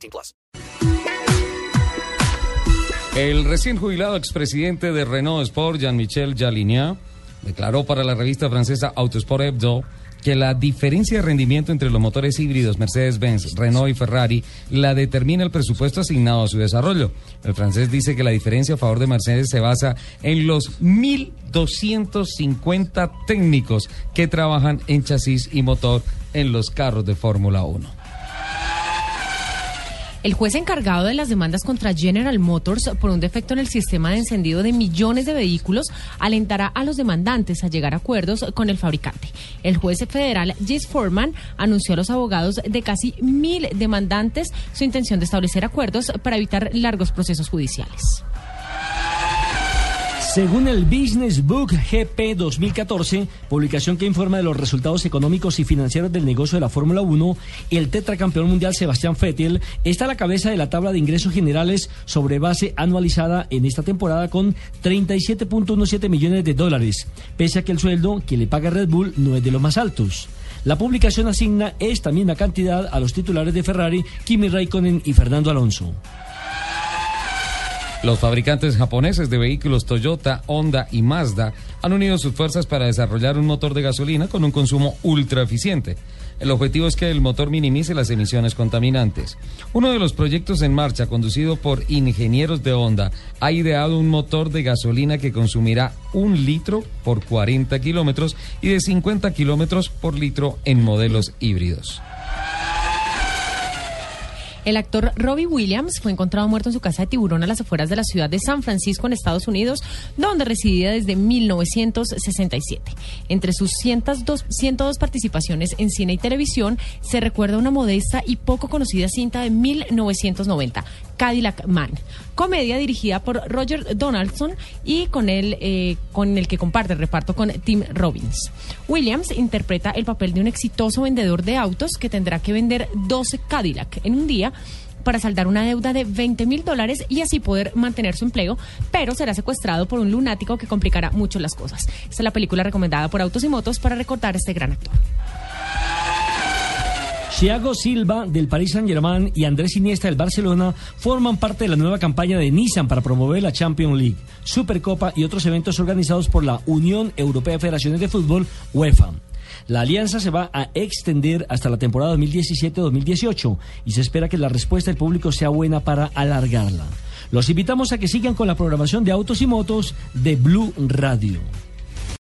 18 plus. El recién jubilado expresidente de Renault Sport, Jean-Michel Jalinier, declaró para la revista francesa Autosport Hebdo que la diferencia de rendimiento entre los motores híbridos Mercedes-Benz, Renault y Ferrari la determina el presupuesto asignado a su desarrollo. El francés dice que la diferencia a favor de Mercedes se basa en los 1.250 técnicos que trabajan en chasis y motor en los carros de Fórmula 1. El juez encargado de las demandas contra General Motors por un defecto en el sistema de encendido de millones de vehículos alentará a los demandantes a llegar a acuerdos con el fabricante. El juez federal Jess Foreman anunció a los abogados de casi mil demandantes su intención de establecer acuerdos para evitar largos procesos judiciales. Según el Business Book GP 2014, publicación que informa de los resultados económicos y financieros del negocio de la Fórmula 1, el tetracampeón mundial Sebastián Vettel está a la cabeza de la tabla de ingresos generales sobre base anualizada en esta temporada con 37.17 millones de dólares, pese a que el sueldo que le paga Red Bull no es de los más altos. La publicación asigna esta misma cantidad a los titulares de Ferrari, Kimi Raikkonen y Fernando Alonso. Los fabricantes japoneses de vehículos Toyota, Honda y Mazda han unido sus fuerzas para desarrollar un motor de gasolina con un consumo ultra eficiente. El objetivo es que el motor minimice las emisiones contaminantes. Uno de los proyectos en marcha, conducido por ingenieros de Honda, ha ideado un motor de gasolina que consumirá un litro por 40 kilómetros y de 50 kilómetros por litro en modelos híbridos. El actor Robbie Williams fue encontrado muerto en su casa de tiburón a las afueras de la ciudad de San Francisco, en Estados Unidos, donde residía desde 1967. Entre sus 102, 102 participaciones en cine y televisión, se recuerda una modesta y poco conocida cinta de 1990, Cadillac Man, comedia dirigida por Roger Donaldson y con él, eh, con el que comparte el reparto con Tim Robbins. Williams interpreta el papel de un exitoso vendedor de autos que tendrá que vender 12 Cadillac en un día para saldar una deuda de 20 mil dólares y así poder mantener su empleo, pero será secuestrado por un lunático que complicará mucho las cosas. Esta es la película recomendada por Autos y Motos para recordar a este gran actor. Thiago Silva del Paris Saint-Germain y Andrés Iniesta del Barcelona forman parte de la nueva campaña de Nissan para promover la Champions League, Supercopa y otros eventos organizados por la Unión Europea de Federaciones de Fútbol, UEFA. La alianza se va a extender hasta la temporada 2017-2018 y se espera que la respuesta del público sea buena para alargarla. Los invitamos a que sigan con la programación de autos y motos de Blue Radio.